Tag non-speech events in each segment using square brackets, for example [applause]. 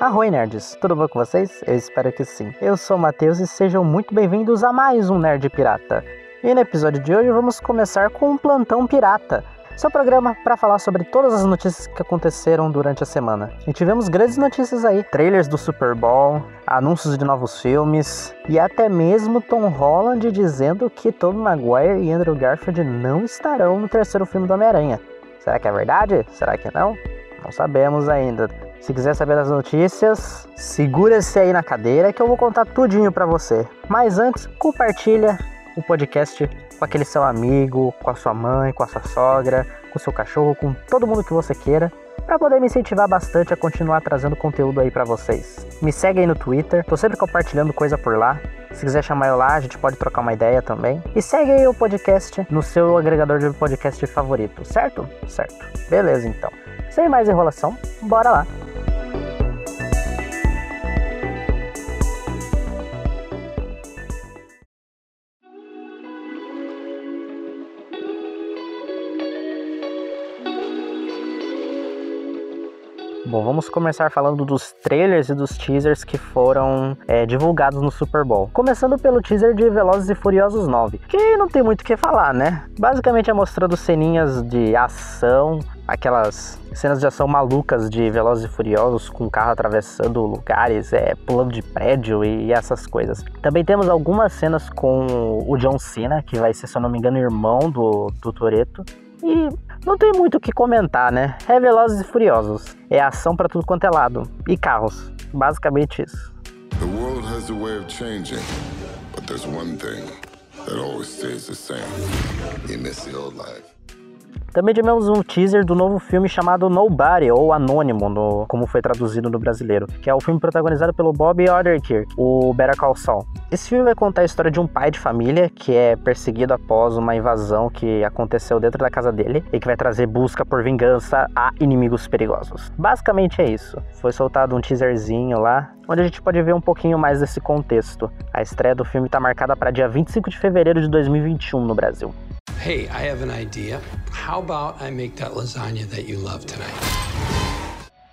Arroi nerds, tudo bom com vocês? Eu espero que sim. Eu sou o Matheus e sejam muito bem-vindos a mais um Nerd Pirata. E no episódio de hoje vamos começar com um plantão pirata. Seu programa para falar sobre todas as notícias que aconteceram durante a semana. E tivemos grandes notícias aí: trailers do Super Bowl, anúncios de novos filmes e até mesmo Tom Holland dizendo que Tobey Maguire e Andrew Garfield não estarão no terceiro filme do Homem-Aranha. Será que é verdade? Será que não? Não sabemos ainda. Se quiser saber das notícias, segura-se aí na cadeira que eu vou contar tudinho para você. Mas antes, compartilha o podcast com aquele seu amigo, com a sua mãe, com a sua sogra, com o seu cachorro, com todo mundo que você queira, para poder me incentivar bastante a continuar trazendo conteúdo aí para vocês. Me segue aí no Twitter, tô sempre compartilhando coisa por lá. Se quiser chamar eu lá, a gente pode trocar uma ideia também. E segue aí o podcast no seu agregador de podcast favorito, certo? Certo. Beleza, então. Sem mais enrolação, bora lá. Bom, vamos começar falando dos trailers e dos teasers que foram é, divulgados no Super Bowl. Começando pelo teaser de Velozes e Furiosos 9, que não tem muito o que falar, né? Basicamente é mostrando ceninhas de ação, aquelas cenas de ação malucas de Velozes e Furiosos com carro atravessando lugares, é, pulando de prédio e essas coisas. Também temos algumas cenas com o John Cena, que vai ser, se eu não me engano, irmão do, do Toreto. E não tem muito o que comentar, né? É Velozes e Furiosos. É ação para tudo quanto é lado. E carros. Basicamente isso. The world has a way of changing, but there's one thing that always stays the same. You miss the old life. Também tivemos um teaser do novo filme chamado Nobody, ou Anônimo, no, como foi traduzido no brasileiro, que é o filme protagonizado pelo Bob Odenkirk, o Better Call Saul. Esse filme vai contar a história de um pai de família que é perseguido após uma invasão que aconteceu dentro da casa dele e que vai trazer busca por vingança a inimigos perigosos. Basicamente é isso. Foi soltado um teaserzinho lá, onde a gente pode ver um pouquinho mais desse contexto. A estreia do filme está marcada para dia 25 de fevereiro de 2021 no Brasil. Hey, I have an idea. How about I make that lasagna that you love tonight?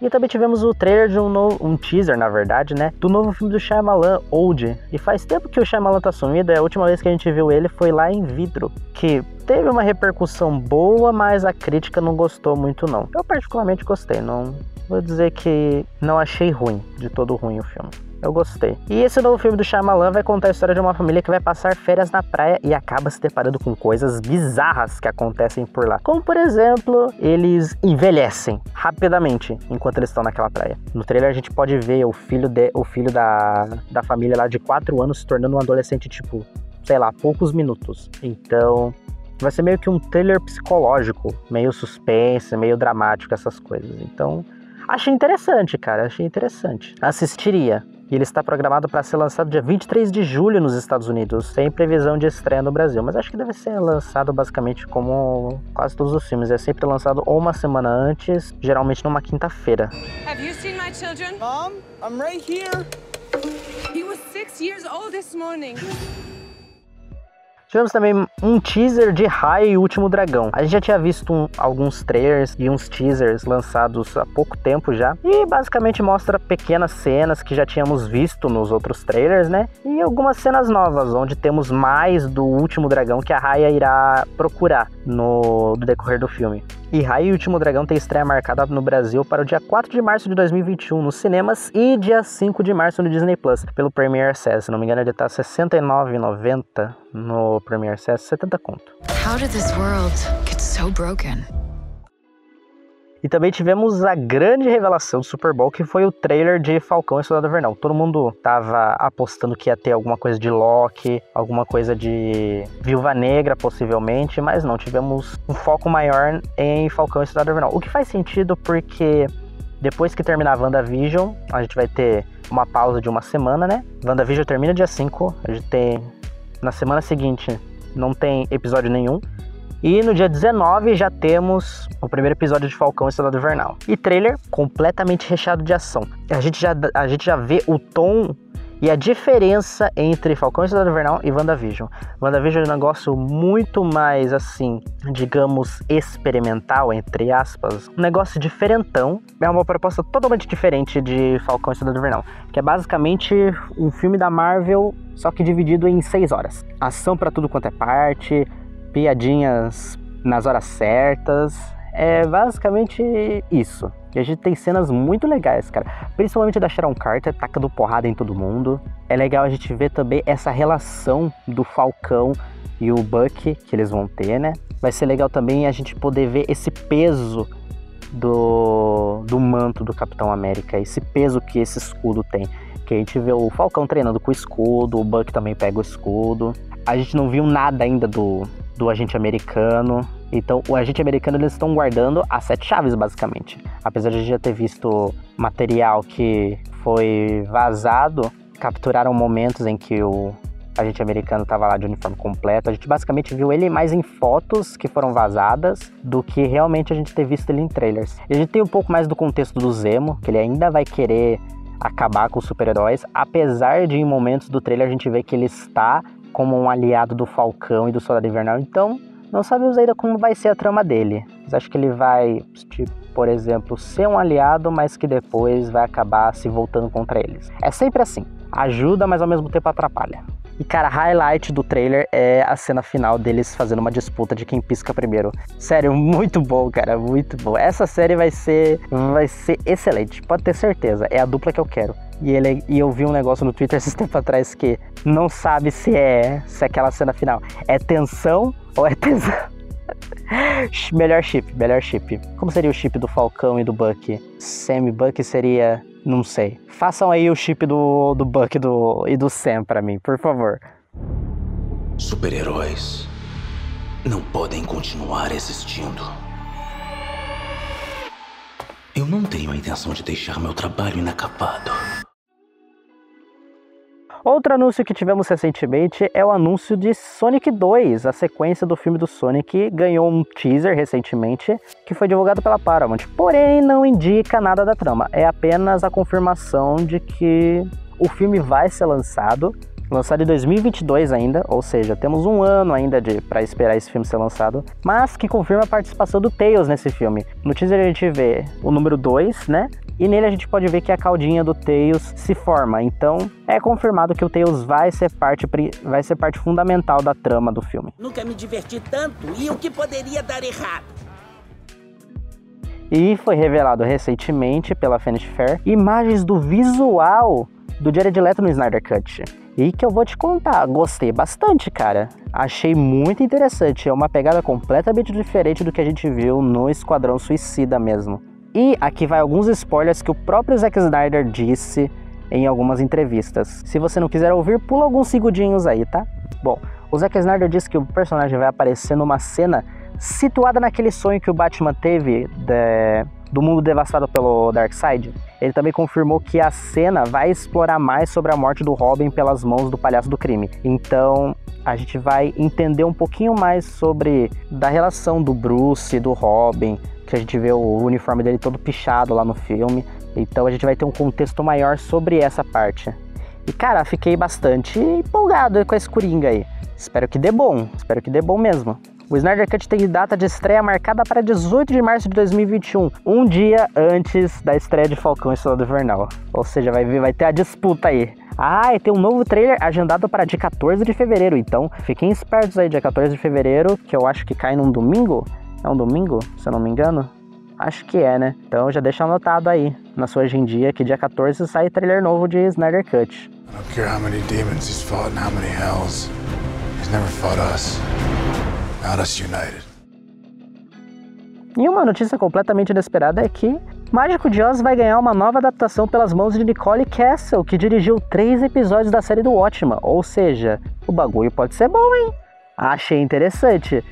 E também tivemos o trailer de um, novo, um teaser, na verdade, né? Do novo filme do Shyamalan, Old. E faz tempo que o Shyamalan tá sumido, a última vez que a gente viu ele foi lá em Vidro, que teve uma repercussão boa, mas a crítica não gostou muito não. Eu particularmente gostei, não vou dizer que não achei ruim, de todo ruim o filme. Eu gostei. E esse novo filme do Shyamalan vai contar a história de uma família que vai passar férias na praia e acaba se deparando com coisas bizarras que acontecem por lá. Como, por exemplo, eles envelhecem rapidamente enquanto eles estão naquela praia. No trailer a gente pode ver o filho, de, o filho da, da família lá de 4 anos se tornando um adolescente, tipo, sei lá, poucos minutos. Então, vai ser meio que um trailer psicológico, meio suspense, meio dramático, essas coisas. Então, achei interessante, cara, achei interessante. Assistiria. E ele está programado para ser lançado dia 23 de julho nos Estados Unidos, sem previsão de estreia no Brasil. Mas acho que deve ser lançado basicamente como quase todos os filmes. É sempre lançado ou uma semana antes, geralmente numa quinta-feira. Have you seen my children? Mom, I'm right here. He was six years old this morning. Tivemos também um teaser de Raio e Último Dragão. A gente já tinha visto um, alguns trailers e uns teasers lançados há pouco tempo já. E basicamente mostra pequenas cenas que já tínhamos visto nos outros trailers, né? E algumas cenas novas, onde temos mais do Último Dragão que a Raya irá procurar no, no decorrer do filme. E Raio e o Último Dragão tem estreia marcada no Brasil para o dia 4 de março de 2021 nos cinemas e dia 5 de março no Disney Plus, pelo Premier Access. Se não me engano, ele tá R$ 69,90 no Premier Access, 70 conto. How did this world get so broken? E também tivemos a grande revelação do Super Bowl, que foi o trailer de Falcão e Soldado Invernal. Todo mundo tava apostando que ia ter alguma coisa de Loki, alguma coisa de Viúva Negra, possivelmente, mas não, tivemos um foco maior em Falcão e Soldado Invernal. O que faz sentido porque depois que terminar a WandaVision, a gente vai ter uma pausa de uma semana, né? WandaVision termina dia 5, a gente tem na semana seguinte não tem episódio nenhum. E no dia 19 já temos o primeiro episódio de Falcão e Soldado Invernal. E trailer completamente recheado de ação. A gente já, a gente já vê o tom E a diferença entre Falcão e Cidade Invernal e WandaVision. WandaVision é um negócio muito mais, assim, digamos, experimental, entre aspas. Um negócio diferentão. É uma proposta totalmente diferente de Falcão e Cidade Invernal. Que é basicamente um filme da Marvel, só que dividido em seis horas. Ação para tudo quanto é parte, piadinhas nas horas certas. É basicamente isso. E a gente tem cenas muito legais, cara. Principalmente da Sharon Carter tacando porrada em todo mundo. É legal a gente ver também essa relação do Falcão e o Buck que eles vão ter, né? Vai ser legal também a gente poder ver esse peso do, do manto do Capitão América, esse peso que esse escudo tem. Que a gente vê o Falcão treinando com o escudo, o Buck também pega o escudo. A gente não viu nada ainda do, do agente americano. Então, o agente americano eles estão guardando as sete chaves, basicamente. Apesar de a gente já ter visto material que foi vazado, capturaram momentos em que o agente americano estava lá de uniforme completo. A gente basicamente viu ele mais em fotos que foram vazadas do que realmente a gente ter visto ele em trailers. E a gente tem um pouco mais do contexto do Zemo, que ele ainda vai querer acabar com os super-heróis, apesar de em momentos do trailer a gente ver que ele está como um aliado do Falcão e do Soldado Invernal. Então, não sabemos ainda como vai ser a trama dele. Mas acho que ele vai, tipo, por exemplo, ser um aliado, mas que depois vai acabar se voltando contra eles. É sempre assim. Ajuda, mas ao mesmo tempo atrapalha. E cara, highlight do trailer é a cena final deles fazendo uma disputa de quem pisca primeiro. Sério, muito bom, cara, muito bom. Essa série vai ser vai ser excelente, pode ter certeza. É a dupla que eu quero. E, ele, e eu vi um negócio no Twitter [laughs] esses tempos atrás que não sabe se é, se é aquela cena final é tensão ou é tesão. [laughs] melhor chip, melhor chip. Como seria o chip do Falcão e do Buck? Sam e Buck seria. Não sei. Façam aí o chip do, do Buck do, e do Sam para mim, por favor. Super-heróis não podem continuar existindo. Eu não tenho a intenção de deixar meu trabalho inacabado. Outro anúncio que tivemos recentemente é o anúncio de Sonic 2, a sequência do filme do Sonic, ganhou um teaser recentemente que foi divulgado pela Paramount, porém não indica nada da trama, é apenas a confirmação de que o filme vai ser lançado lançado em 2022 ainda, ou seja, temos um ano ainda de para esperar esse filme ser lançado, mas que confirma a participação do Tails nesse filme. No teaser a gente vê o número 2, né? E nele a gente pode ver que a caldinha do Tails se forma. Então, é confirmado que o Tails vai ser parte vai ser parte fundamental da trama do filme. Nunca me diverti tanto e o que poderia dar errado? E foi revelado recentemente pela Vanity Fair imagens do visual do Jared Leto no Snyder Cut. E que eu vou te contar, gostei bastante, cara. Achei muito interessante, é uma pegada completamente diferente do que a gente viu no Esquadrão Suicida mesmo. E aqui vai alguns spoilers que o próprio Zack Snyder disse em algumas entrevistas. Se você não quiser ouvir, pula alguns segundinhos aí, tá? Bom, o Zack Snyder disse que o personagem vai aparecer numa cena situada naquele sonho que o Batman teve de, do mundo devastado pelo Darkseid. Ele também confirmou que a cena vai explorar mais sobre a morte do Robin pelas mãos do palhaço do crime. Então, a gente vai entender um pouquinho mais sobre da relação do Bruce e do Robin, que a gente vê o uniforme dele todo pichado lá no filme. Então, a gente vai ter um contexto maior sobre essa parte. E cara, fiquei bastante empolgado com esse Coringa aí. Espero que dê bom, espero que dê bom mesmo. O Snyder Cut tem data de estreia marcada para 18 de março de 2021, um dia antes da estreia de Falcão e Soldado Invernal. Ou seja, vai, vai ter a disputa aí. Ah, e tem um novo trailer agendado para dia 14 de fevereiro, então fiquem espertos aí, dia 14 de fevereiro, que eu acho que cai num domingo. É um domingo, se eu não me engano? Acho que é, né? Então já deixa anotado aí na sua agendia que dia 14 sai trailer novo de Snyder Cut. I don't care how many demons he's fought and how many hells. He's never fought us. United. E uma notícia completamente inesperada é que Mágico de Oz vai ganhar uma nova adaptação pelas mãos de Nicole Castle, que dirigiu três episódios da série do Watchmen. Ou seja, o bagulho pode ser bom, hein? Achei interessante.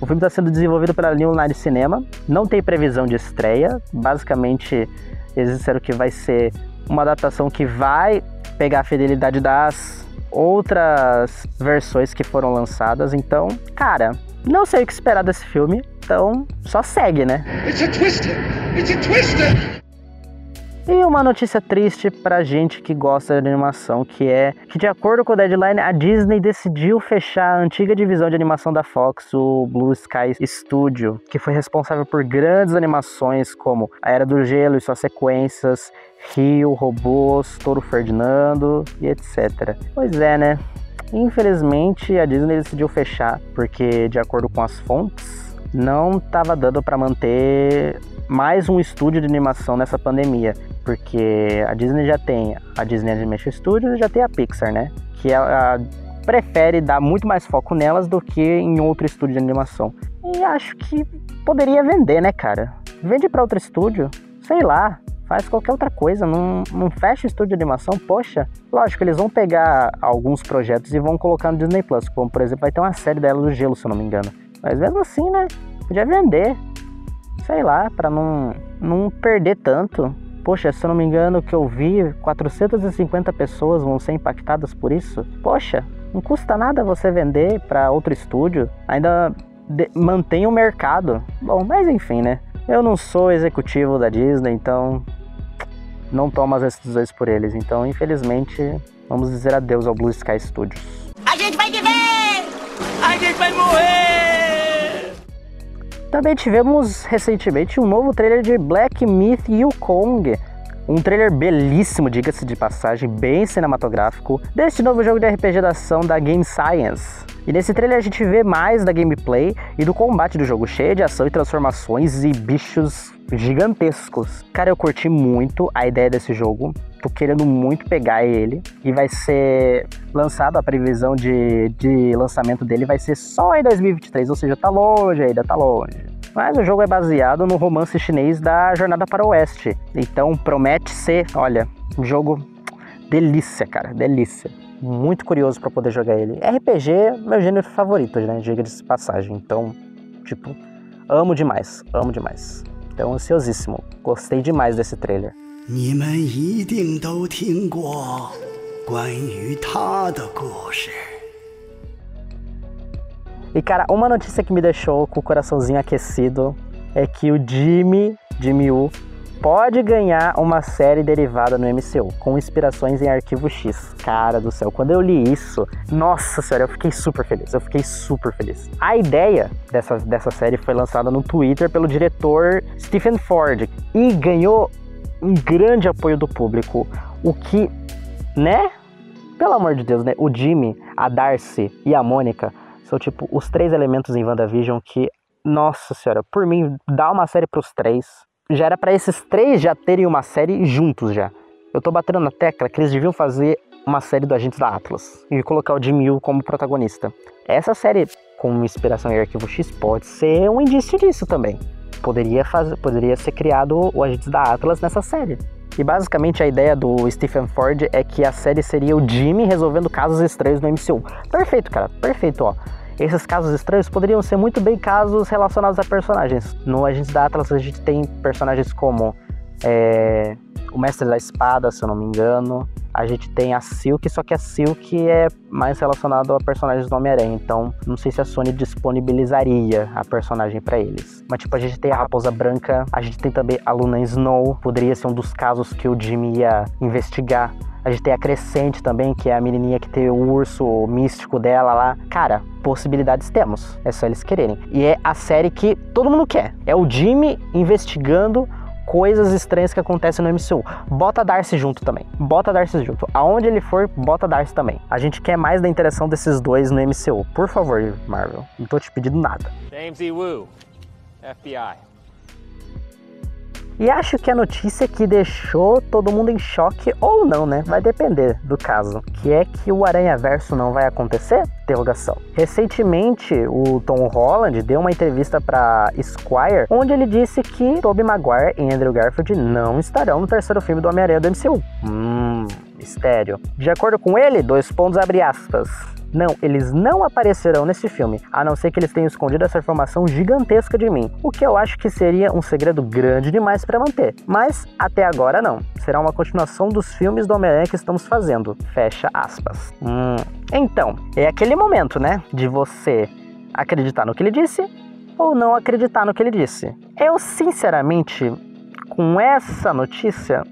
O filme está sendo desenvolvido pela New Line Cinema, não tem previsão de estreia. Basicamente, eles disseram que vai ser uma adaptação que vai pegar a fidelidade das outras versões que foram lançadas. Então, cara, não sei o que esperar desse filme, então só segue, né? It's a twister! It's a twister! E uma notícia triste pra gente que gosta de animação, que é que de acordo com o Deadline, a Disney decidiu fechar a antiga divisão de animação da Fox, o Blue Sky Studio, que foi responsável por grandes animações como A Era do Gelo e suas sequências, Rio, Robôs, Toro Ferdinando e etc. Pois é, né? Infelizmente a Disney decidiu fechar porque de acordo com as fontes, não estava dando para manter mais um estúdio de animação nessa pandemia, porque a Disney já tem a Disney Animation Studios e já tem a Pixar, né? Que ela prefere dar muito mais foco nelas do que em outro estúdio de animação. E acho que poderia vender, né, cara? Vende para outro estúdio, sei lá, faz qualquer outra coisa, não, não fecha o estúdio de animação, poxa. Lógico, eles vão pegar alguns projetos e vão colocar no Disney Plus, como por exemplo, vai ter uma série dela do gelo, se eu não me engano. Mas mesmo assim, né? Podia vender, sei lá, para não, não perder tanto. Poxa, se eu não me engano, que eu vi, 450 pessoas vão ser impactadas por isso. Poxa, não custa nada você vender para outro estúdio, ainda de, mantém o mercado. Bom, mas enfim, né? Eu não sou executivo da Disney, então não tomo as decisões por eles. Então, infelizmente, vamos dizer adeus ao Blue Sky Studios. A gente vai viver! A gente vai morrer! Também tivemos recentemente um novo trailer de Black Myth Yukong. Um trailer belíssimo, diga-se de passagem, bem cinematográfico, deste novo jogo de RPG da ação da Game Science. E nesse trailer a gente vê mais da gameplay e do combate do jogo, cheio de ação e transformações e bichos gigantescos. Cara, eu curti muito a ideia desse jogo. Tô querendo muito pegar ele. E vai ser lançado, a previsão de, de lançamento dele vai ser só em 2023, ou seja, tá longe ainda, tá longe. Mas o jogo é baseado no romance chinês da Jornada para o Oeste. Então promete ser, olha, um jogo delícia, cara, delícia. Muito curioso para poder jogar ele. RPG é meu gênero favorito, né? Diga de passagem. Então, tipo, amo demais, amo demais. Então, ansiosíssimo. Gostei demais desse trailer. 你们一定都听过关于他的故事。 E cara, uma notícia que me deixou com o coraçãozinho aquecido é que o Jimmy, Jimmy Woo, pode ganhar uma série derivada no MCU, com inspirações em Arquivo X. Cara do céu, quando eu li isso, nossa senhora, eu fiquei super feliz, eu fiquei super feliz. A ideia dessa, dessa série foi lançada no Twitter pelo diretor Stephen Ford e ganhou um grande apoio do público, o que, né? Pelo amor de Deus, né? O Jimmy, a Darcy e a Mônica são tipo os três elementos em WandaVision que, nossa senhora, por mim, dá uma série pros três. Já era para esses três já terem uma série juntos já. Eu tô batendo na tecla que eles deviam fazer uma série do Agentes da Atlas e colocar o Jimmy Woo como protagonista. Essa série com inspiração em Arquivo X pode ser um indício disso também. Poderia, fazer, poderia ser criado o Agentes da Atlas nessa série. E basicamente a ideia do Stephen Ford é que a série seria o Jimmy resolvendo casos estranhos no MCU. Perfeito, cara, perfeito, ó. Esses casos estranhos poderiam ser muito bem casos relacionados a personagens. No Agentes da Atlas a gente tem personagens como é, o Mestre da Espada, se eu não me engano. A gente tem a Silk, só que a Silk é mais relacionado a personagens do Homem-Aranha. Então, não sei se a Sony disponibilizaria a personagem para eles. Mas, tipo, a gente tem a Raposa Branca, a gente tem também a Luna Snow. Poderia ser um dos casos que o Jimmy ia investigar. A gente tem a Crescente também, que é a menininha que tem o urso místico dela lá. Cara, possibilidades temos. É só eles quererem. E é a série que todo mundo quer. É o Jimmy investigando coisas estranhas que acontecem no MCU. Bota Darcy junto também. Bota Darcy junto. Aonde ele for, bota Darcy também. A gente quer mais da interação desses dois no MCU. Por favor, Marvel. Não tô te pedindo nada. James E. Wu, FBI. E acho que a notícia que deixou todo mundo em choque, ou não, né? Vai depender do caso. Que é que o Aranha Verso não vai acontecer? Recentemente, o Tom Holland deu uma entrevista para Esquire, onde ele disse que Tobey Maguire e Andrew Garfield não estarão no terceiro filme do Homem-Aranha do MCU. Hum, mistério. De acordo com ele, dois pontos abre aspas. Não, eles não aparecerão nesse filme, a não ser que eles tenham escondido essa informação gigantesca de mim, o que eu acho que seria um segredo grande demais para manter. Mas até agora não. Será uma continuação dos filmes do Homem-Aranha que estamos fazendo. Fecha aspas. Hum. Então, é aquele momento, né, de você acreditar no que ele disse ou não acreditar no que ele disse. Eu, sinceramente, com essa notícia,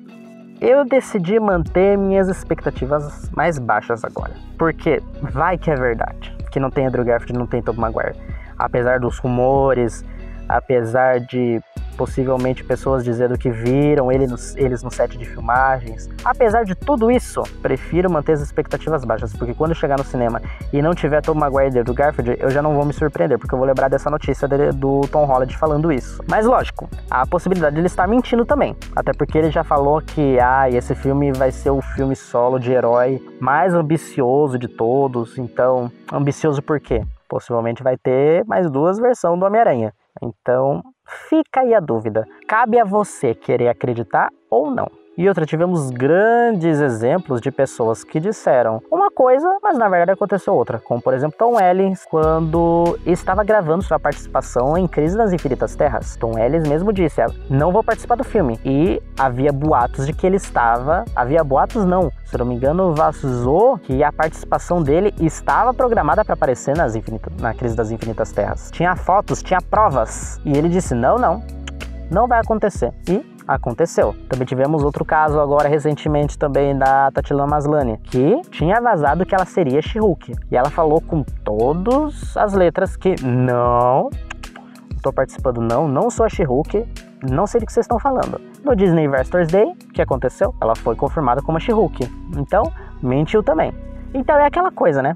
eu decidi manter minhas expectativas mais baixas agora. Porque vai que é verdade que não tem Andrew Garfield, não tem Tobey Maguire. Apesar dos rumores, apesar de possivelmente pessoas dizendo que viram ele eles no set de filmagens. Apesar de tudo isso, prefiro manter as expectativas baixas, porque quando chegar no cinema e não tiver Tom Maguire do Garfield, eu já não vou me surpreender, porque eu vou lembrar dessa notícia dele, do Tom Holland falando isso. Mas lógico, há a possibilidade de ele estar mentindo também, até porque ele já falou que ah, esse filme vai ser o filme solo de herói mais ambicioso de todos. Então, ambicioso por quê? Possivelmente vai ter mais duas versões do Homem-Aranha. Então, fica aí a dúvida. Cabe a você querer acreditar ou não. E outra, tivemos grandes exemplos de pessoas que disseram uma coisa, mas na verdade aconteceu outra. Como, por exemplo, Tom Ellis, quando estava gravando sua participação em Crise das Infinitas Terras. Tom Ellis mesmo disse, ah, não vou participar do filme. E havia boatos de que ele estava... Havia boatos não, se não me engano, vazou que a participação dele estava programada para aparecer nas Infinita, na Crise das Infinitas Terras. Tinha fotos, tinha provas. E ele disse, não, não, não vai acontecer. E aconteceu. Também tivemos outro caso agora recentemente também da Tatiana Maslany, que tinha vazado que ela seria she E ela falou com todas as letras que não, estou participando não, não sou a she não sei do que vocês estão falando. No Disney Verse Thursday, o que aconteceu? Ela foi confirmada como a she Então, mentiu também. Então é aquela coisa, né?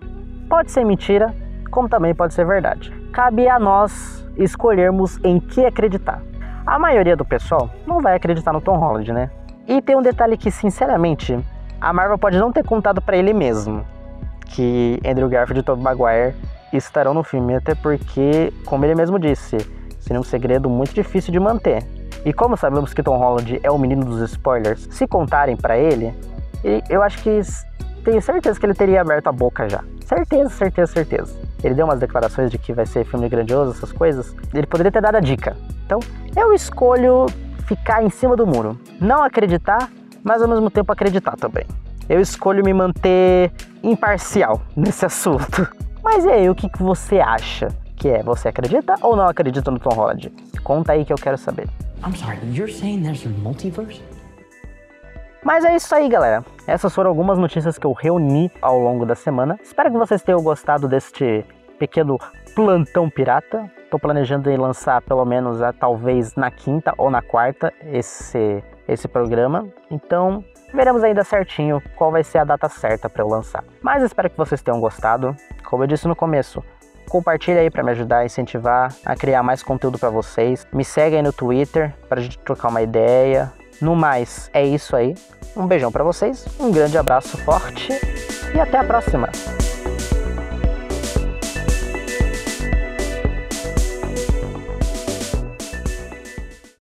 Pode ser mentira, como também pode ser verdade. Cabe a nós escolhermos em que acreditar. A maioria do pessoal não vai acreditar no Tom Holland, né? E tem um detalhe que, sinceramente, a Marvel pode não ter contado para ele mesmo que Andrew Garfield e Tobey Maguire estarão no filme, até porque, como ele mesmo disse, seria um segredo muito difícil de manter. E como sabemos que Tom Holland é o menino dos spoilers, se contarem para ele, eu acho que tenho certeza que ele teria aberto a boca já. Certeza, certeza, certeza. Ele deu umas declarações de que vai ser filme grandioso, essas coisas. Ele poderia ter dado a dica. Então, eu escolho ficar em cima do muro. Não acreditar, mas ao mesmo tempo acreditar também. Eu escolho me manter imparcial nesse [laughs] assunto. Mas e aí, o que, que você acha que é? Você acredita ou não acredita no Tom Holland? Conta aí que eu quero saber. I'm sorry, you're saying there's a multiverse? Mas é isso aí, galera. Essas foram algumas notícias que eu reuni ao longo da semana. Espero que vocês tenham gostado deste pequeno plantão pirata. Estou planejando lançar pelo menos ah, talvez na quinta ou na quarta esse, esse programa. Então veremos ainda certinho qual vai ser a data certa para eu lançar. Mas espero que vocês tenham gostado. Como eu disse no começo, compartilha aí para me ajudar a incentivar a criar mais conteúdo para vocês. Me segue aí no Twitter para a gente trocar uma ideia. No mais, é isso aí. Um beijão para vocês, um grande abraço forte e até a próxima.